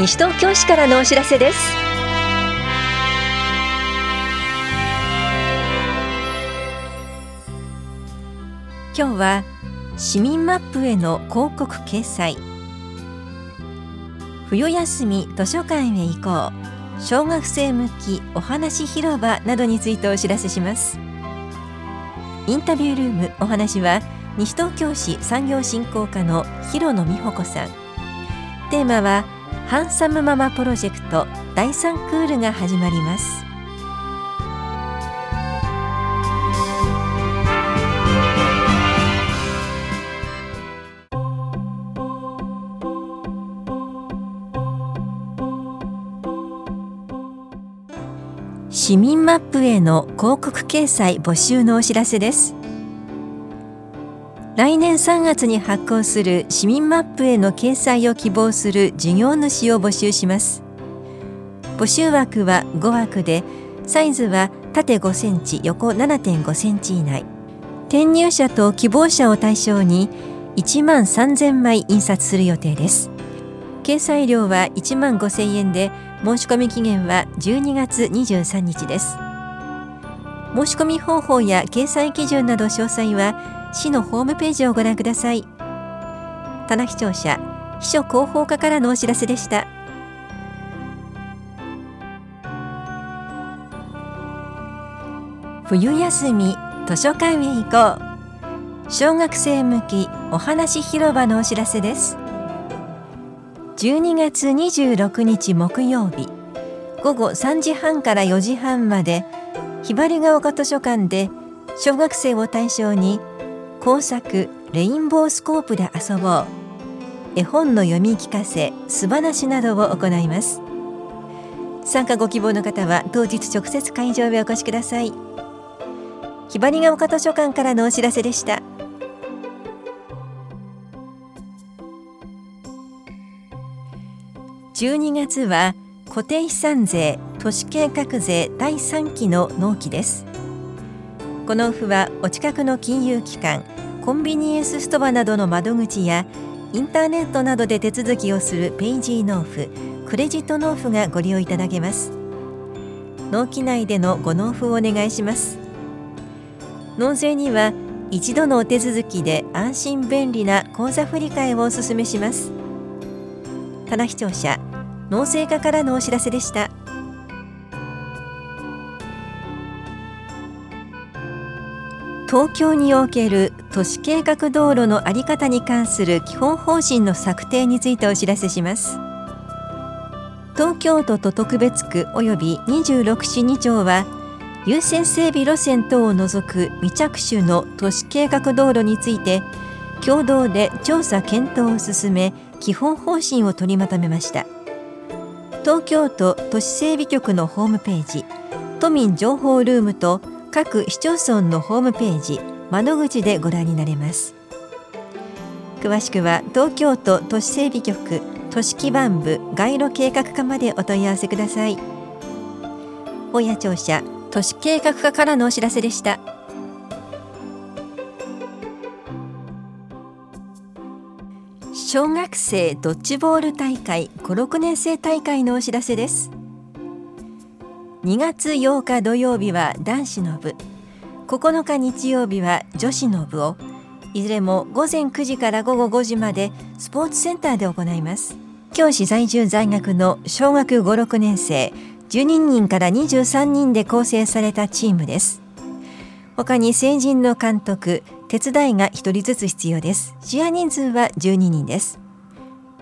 西東京市からのお知らせです。今日は市民マップへの広告掲載。冬休み図書館へ行こう。小学生向きお話広場などについてお知らせします。インタビュールームお話は西東京市産業振興課の広野美穂子さん。テーマはハンサムママプロジェクト第3クールが始まります。市民マップへの広告掲載募集のお知らせです。来年3月に発行する市民マップへの掲載を希望する事業主を募集します。募集枠は5枠でサイズは縦5センチ横7.5センチ以内。転入者と希望者を対象に1万3000枚印刷する予定です。掲載料は1万5000円で申し込み期限は12月23日です。申し込み方法や掲載基準など詳細は市のホームページをご覧ください。棚視聴者秘書広報課からのお知らせでした。冬休み図書館へ行こう。小学生向きお話広場のお知らせです。12月26日木曜日午後3時半から4時半までひばりが丘図書館で小学生を対象に工作レインボースコープで遊ぼう。絵本の読み聞かせ素話などを行います。参加ご希望の方は当日直接会場へお越しください。ひばりが丘図書館からのお知らせでした。12月は固定資産税都市計画税第3期の納期です。この付はお近くの金融機関コンビニエンスストアなどの窓口やインターネットなどで手続きをするペイジー納付クレジット納付がご利用いただけます。納期内でのご納付をお願いします。納税には一度のお手続きで安心便利な口座振替をお勧めします。棚視聴者農政課からのお知らせでした。東京における都市計画道路の在り方に関する基本方針の策定についてお知らせします。東京都と特別区及び26市2町は優先整備路線等を除く未着手の都市計画道路について共同で調査検討を進め基本方針を取りまとめました。東京都都市整備局のホームページ都民情報ルームと各市町村のホームページ窓口でご覧になれます。詳しくは東京都都市整備局都市基盤部街路計画課までお問い合わせください。大谷庁舎都市計画課からのお知らせでした。小学生ドッジボール大会5、6年生大会のお知らせです。2月8日土曜日は男子の部。9日日曜日は女子の部を。いずれも午前9時から午後5時までスポーツセンターで行います。教師在住在学の小学5、6年生12人から23人で構成されたチームです。他に成人の監督手伝いが1人ずつ必要です。試合人数は12人です。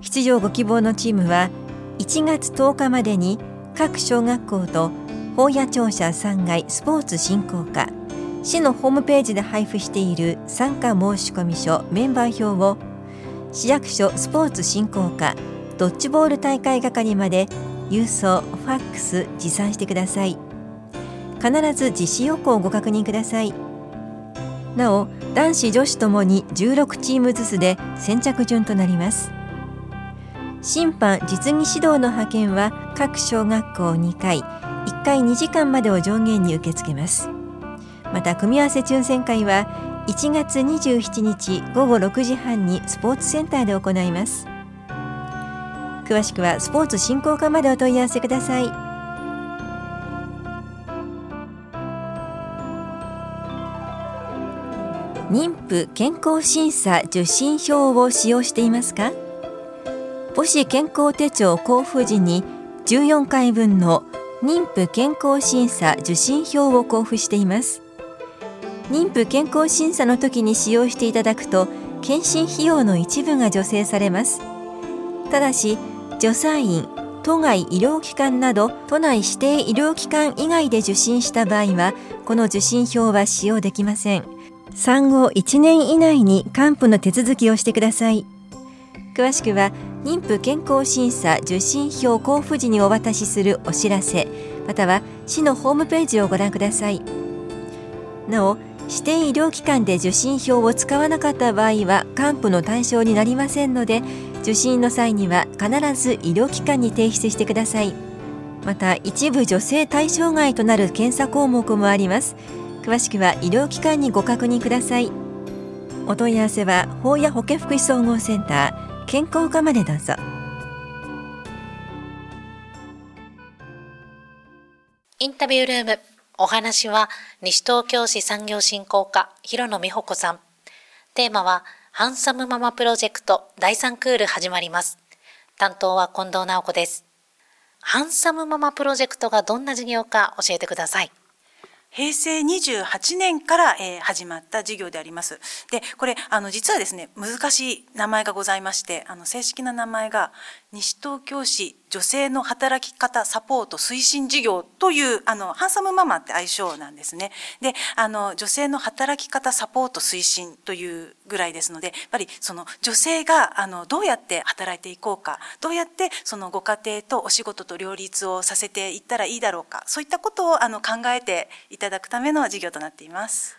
出場ご希望のチームは1月10日までに各小学校と法屋庁舎3階スポーツ振興課。市のホームページで配布している参加申込書メンバー表を市役所スポーツ振興課ドッジボール大会係まで郵送ファックス持参してください。必ず実施要項をご確認ください。なお男子女子ともに16チームずつで先着順となります。審判実技指導の派遣は各小学校2回1回2時間までを上限に受け付けます。また組み合わせ抽選会は1月27日午後6時半にスポーツセンターで行います。詳しくはスポーツ振興課までお問い合わせください。妊婦健康審査受診票を使用していますか？母子健康手帳交付時に14回分の妊婦健康審査受診票を交付しています。妊婦健康審査の時に使用していただくと検診費用の一部が助成されます。ただし助産院都外医療機関など都内指定医療機関以外で受診した場合はこの受診票は使用できません。産後1年以内に還付の手続きをしてください。詳しくは妊婦健康審査受診票交付時にお渡しするお知らせまたは市のホームページをご覧ください。なお指定医療機関で受診票を使わなかった場合は還付の対象になりませんので受診の際には必ず医療機関に提出してください。また一部女性対象外となる検査項目もあります。詳しくは医療機関にご確認ください。お問い合わせは法や保健福祉総合センター健康課までどうぞ。インタビュールームお話は西東京市産業振興課広野美穂子さん。テーマはハンサムママプロジェクト第3クール始まります。担当は近藤直子です。ハンサムママプロジェクトがどんな事業か教えてください。平成28年から、えー、始まった事業であります。で、これ、あの、実はですね、難しい名前がございまして、あの、正式な名前が、西東京市女性の働き方サポート推進事業という、あの、ハンサムママって愛称なんですね。で、あの、女性の働き方サポート推進というぐらいですので、やっぱりその女性が、あの、どうやって働いていこうか、どうやってそのご家庭とお仕事と両立をさせていったらいいだろうか、そういったことを、あの、考えていただくための事業となっています。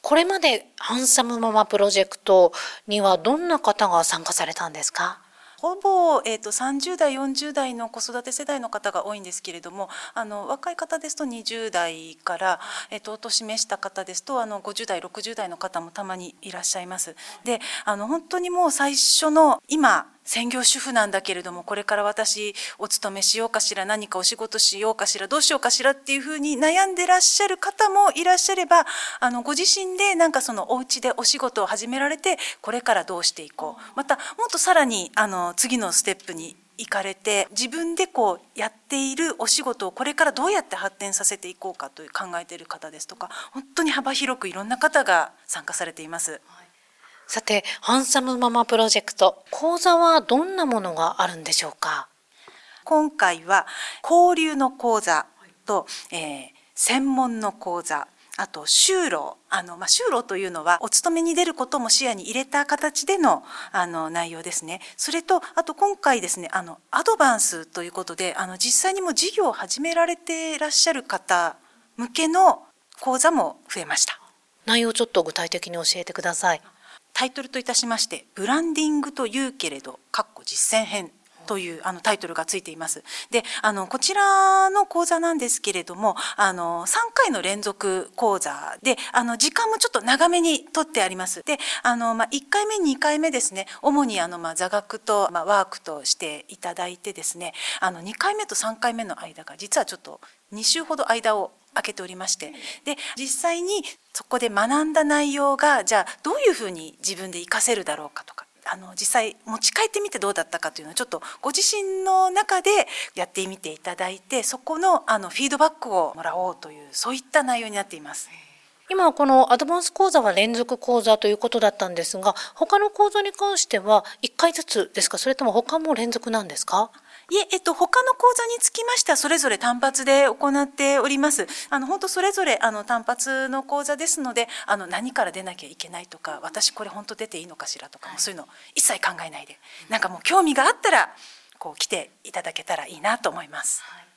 これまでハンサムママプロジェクトにはどんな方が参加されたんですか？ほぼ、えーと、30代40代の子育て世代の方が多いんですけれどもあの若い方ですと20代から、えーと、お年めした方ですとあの50代60代の方もたまにいらっしゃいます。であの本当にもう最初の今専業主婦なんだけれどもこれから私お勤めしようかしら何かお仕事しようかしらどうしようかしらっていうふうに悩んでらっしゃる方もいらっしゃればあのご自身でなんかそのお家でお仕事を始められてこれからどうしていこうまたもっとさらにあの次のステップに行かれて自分でこうやっているお仕事をこれからどうやって発展させていこうかという考えている方ですとか本当に幅広くいろんな方が参加されています。はいさて、ハンサムママプロジェクト、講座はどんなものがあるんでしょうか？今回は交流の講座と、えー、専門の講座、あと就労。あの、まあ、就労というのはお勤めに出ることも視野に入れた形でのあの内容ですね。それとあと今回ですねあのアドバンスということであの実際にも事業を始められていらっしゃる方向けの講座も増えました。内容ちょっと具体的に教えてくださいタイトルといたしまして「ブランディングというけれど」かっこ実践編。というあのタイトルがついています。で、あのこちらの講座なんですけれども、あの3回の連続講座で、あの時間もちょっと長めにとってあります。で、あのまあ1回目2回目ですね、主にあのまあ座学とまあワークとしていただいてですね、あの2回目と3回目の間が実はちょっと2週ほど間を開けておりましてで実際にそこで学んだ内容がじゃあどういうふうに自分で活かせるだろうかとかあの実際持ち帰ってみてどうだったかというのをちょっとご自身の中でやってみていただいてそこのあのフィードバックをもらおうというそういった内容になっています。今このアドバンス講座は連続講座ということだったんですが他の講座に関しては1回ずつですか？それとも他も連続なんですか？いえ、えっと、他の講座につきましては、それぞれ単発で行っております。あの、本当それぞれ、あの、単発の講座ですので、あの、何から出なきゃいけないとか、私これ本当出ていいのかしらとか、はい、そういうの一切考えないで、なんかもう興味があったら、こう来ていただけたらいいなと思います。はい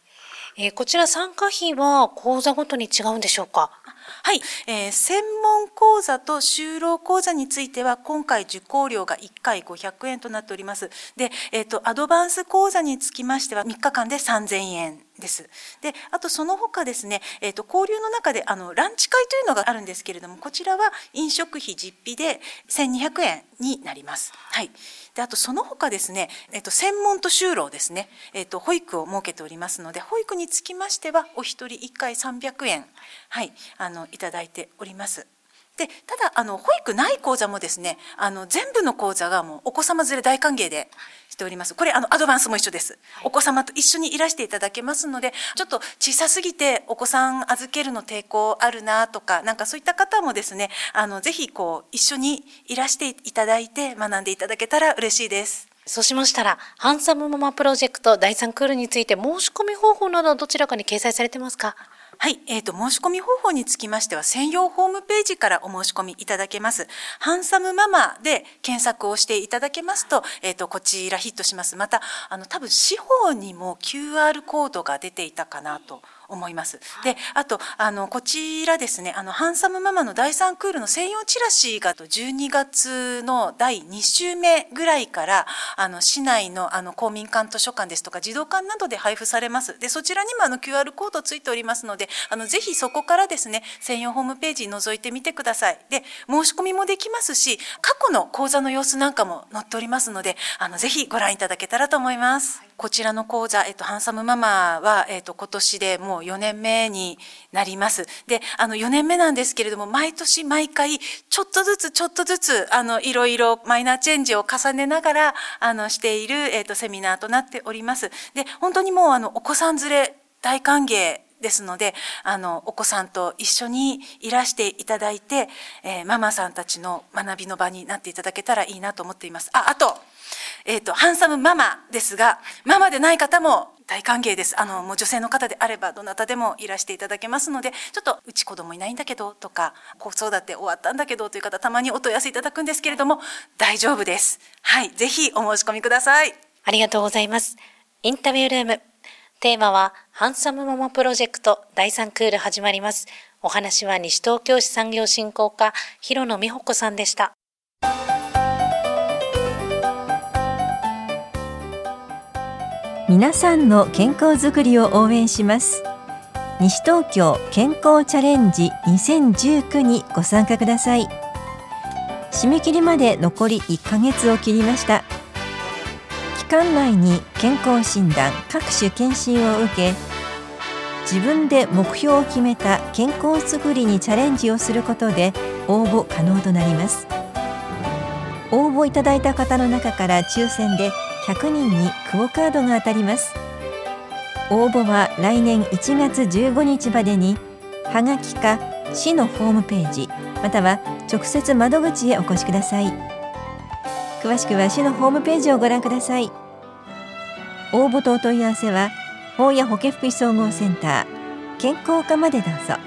えー、こちら参加費は講座ごとに違うんでしょうか？はい、えー、専門講座と就労講座については今回受講料が1回500円となっております。で、えーと、アドバンス講座につきましては3日間で3000円。です。で、あとその他ですね、えっ、ー、と交流の中であのランチ会というのがあるんですけれども、こちらは飲食費実費で1200円になります。はい。で、あとその他ですね、えっ、ー、と専門と就労ですね、えっ、ー、と保育を設けておりますので、保育につきましてはお一人1回300円はいあのいただいております。でただあの保育ない講座もですねあの全部の講座がもうお子様連れ大歓迎でしております。これあのアドバンスも一緒です。お子様と一緒にいらしていただけますのでちょっと小さすぎてお子さん預けるの抵抗あるなとかなんかそういった方もですねあのぜひこう一緒にいらしていただいて学んでいただけたら嬉しいです。そうしましたら、ハンサムママプロジェクト第3クールについて申し込み方法などどちらかに掲載されてますか？はい、えーと、申し込み方法につきましては専用ホームページからお申し込みいただけます。ハンサムママで検索をしていただけますと、えーと、こちらヒットします。またあの多分司法にも QR コードが出ていたかなと思います。で、あとあのこちらですね、あのハンサムママの第3クールの専用チラシが12月の第2週目ぐらいからあの市内のあの公民館図書館ですとか児童館などで配布されます。で、そちらにもあの QR コードついておりますので、あのぜひそこからですね、専用ホームページ覗いてみてください。で、申し込みもできますし、過去の講座の様子なんかも載っておりますので、あのぜひご覧いただけたらと思います。こちらの講座、えっと、ハンサムママは、えっと、今年でもう4年目になります。で、あの、4年目なんですけれども、毎年毎回、ちょっとずつちょっとずつ、あの、いろいろマイナーチェンジを重ねながら、あの、している、えっと、セミナーとなっております。で、本当にもう、あの、お子さん連れ大歓迎ですので、あの、お子さんと一緒にいらしていただいて、えー、ママさんたちの学びの場になっていただけたらいいなと思っています。あ、あと、えっ、ー、と、ハンサムママですが、ママでない方も大歓迎です。あの、もう女性の方であれば、どなたでもいらしていただけますので、ちょっと、うち子供いないんだけど、とか、子育て終わったんだけど、という方、たまにお問い合わせいただくんですけれども、大丈夫です。はい。ぜひ、お申し込みください。ありがとうございます。インタビュールーム。テーマは、ハンサムママプロジェクト第3クール始まります。お話は西東京市産業振興課、広野美穂子さんでした。皆さんの健康づくりを応援します。西東京健康チャレンジ2019にご参加ください。締め切りまで残り1ヶ月を切りました。期間内に健康診断各種検診を受け自分で目標を決めた健康づくりにチャレンジをすることで応募可能となります。応募いただいた方の中から抽選で100人にクオカードが当たります。応募は来年1月15日までにはがきか市のホームページまたは直接窓口へお越しください。詳しくは市のホームページをご覧ください。応募とお問い合わせは法や保健福祉総合センター健康課までどうぞ。